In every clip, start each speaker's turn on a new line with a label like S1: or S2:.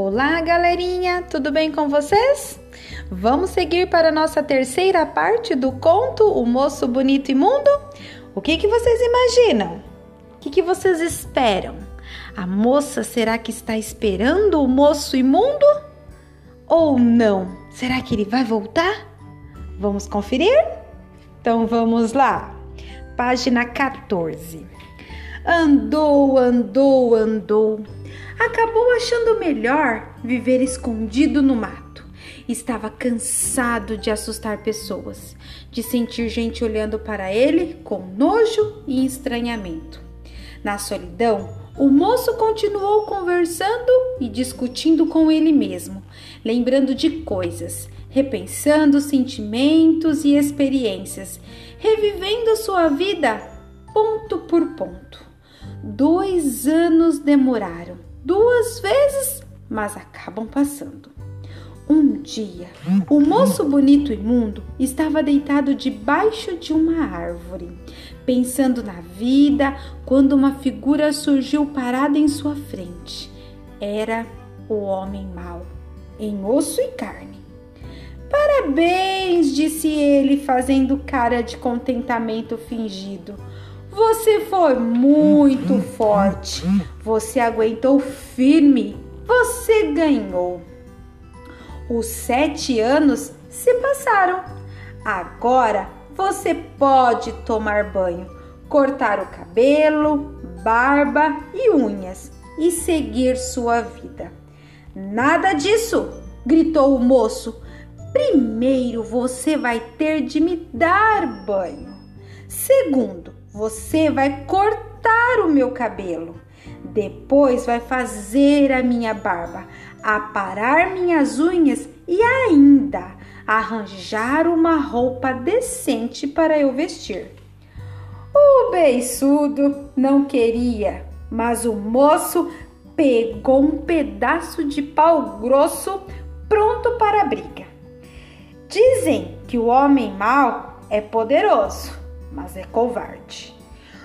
S1: Olá, galerinha, tudo bem com vocês? Vamos seguir para a nossa terceira parte do conto O Moço Bonito e Mundo? O que, que vocês imaginam? O que, que vocês esperam? A moça será que está esperando o moço imundo? Ou não? Será que ele vai voltar? Vamos conferir? Então vamos lá. Página 14. Andou, andou, andou acabou achando melhor viver escondido no mato. Estava cansado de assustar pessoas, de sentir gente olhando para ele com nojo e estranhamento. Na solidão, o moço continuou conversando e discutindo com ele mesmo, lembrando de coisas, repensando sentimentos e experiências, revivendo sua vida ponto por ponto. Dois anos demoraram duas vezes, mas acabam passando. Um dia, o moço bonito e imundo estava deitado debaixo de uma árvore, pensando na vida, quando uma figura surgiu parada em sua frente. Era o homem mau, em osso e carne. Parabéns, disse ele, fazendo cara de contentamento fingido. Você foi muito forte. Você aguentou firme. Você ganhou. Os sete anos se passaram. Agora você pode tomar banho, cortar o cabelo, barba e unhas e seguir sua vida. Nada disso! gritou o moço. Primeiro você vai ter de me dar banho. Segundo, você vai cortar o meu cabelo. Depois vai fazer a minha barba, aparar minhas unhas e ainda arranjar uma roupa decente para eu vestir. O beiçudo não queria, mas o moço pegou um pedaço de pau grosso pronto para a briga. Dizem que o homem mau é poderoso, mas é covarde.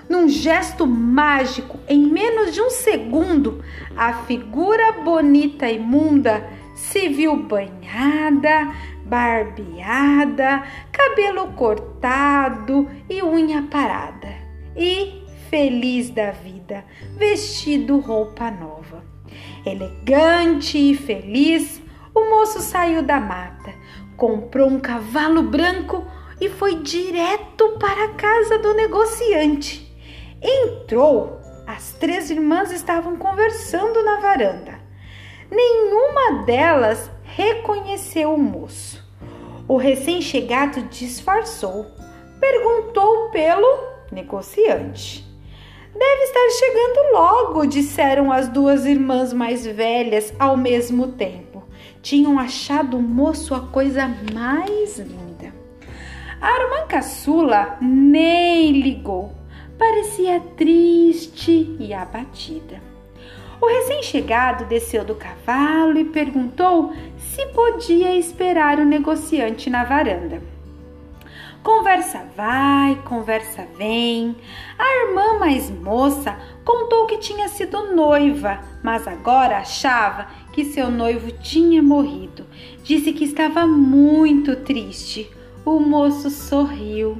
S1: Num gesto mágico, em menos de um segundo, a figura bonita e imunda se viu banhada, barbeada, cabelo cortado e unha parada. E, feliz da vida, vestido roupa nova. Elegante e feliz, o moço saiu da mata, comprou um cavalo branco e foi direto para a casa do negociante. Entrou, as três irmãs estavam conversando na varanda. Nenhuma delas reconheceu o moço. O recém-chegado disfarçou, perguntou pelo negociante. Deve estar chegando logo, disseram as duas irmãs mais velhas ao mesmo tempo. Tinham achado o moço a coisa mais linda. A irmã caçula nem ligou, parecia triste e abatida. O recém-chegado desceu do cavalo e perguntou se podia esperar o negociante na varanda. Conversa vai, conversa vem. A irmã mais moça contou que tinha sido noiva, mas agora achava que seu noivo tinha morrido. Disse que estava muito triste. O moço sorriu,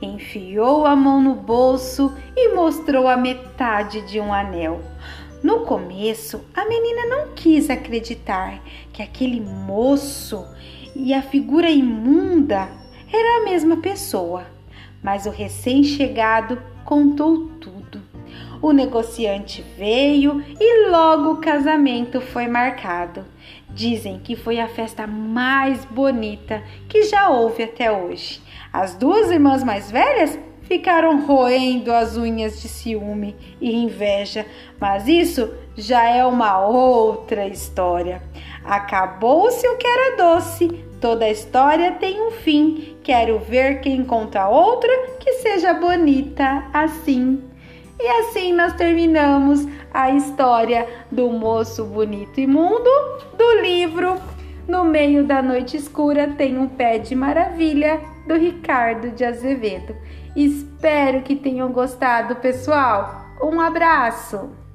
S1: enfiou a mão no bolso e mostrou a metade de um anel. No começo, a menina não quis acreditar que aquele moço e a figura imunda era a mesma pessoa, mas o recém-chegado contou tudo. O negociante veio e logo o casamento foi marcado. Dizem que foi a festa mais bonita que já houve até hoje. As duas irmãs mais velhas ficaram roendo as unhas de ciúme e inveja, mas isso já é uma outra história. Acabou-se o que era doce, toda história tem um fim. Quero ver quem conta outra que seja bonita assim. E assim nós terminamos a história do moço bonito e mundo do livro No Meio da Noite Escura tem um pé de maravilha do Ricardo de Azevedo. Espero que tenham gostado, pessoal. Um abraço!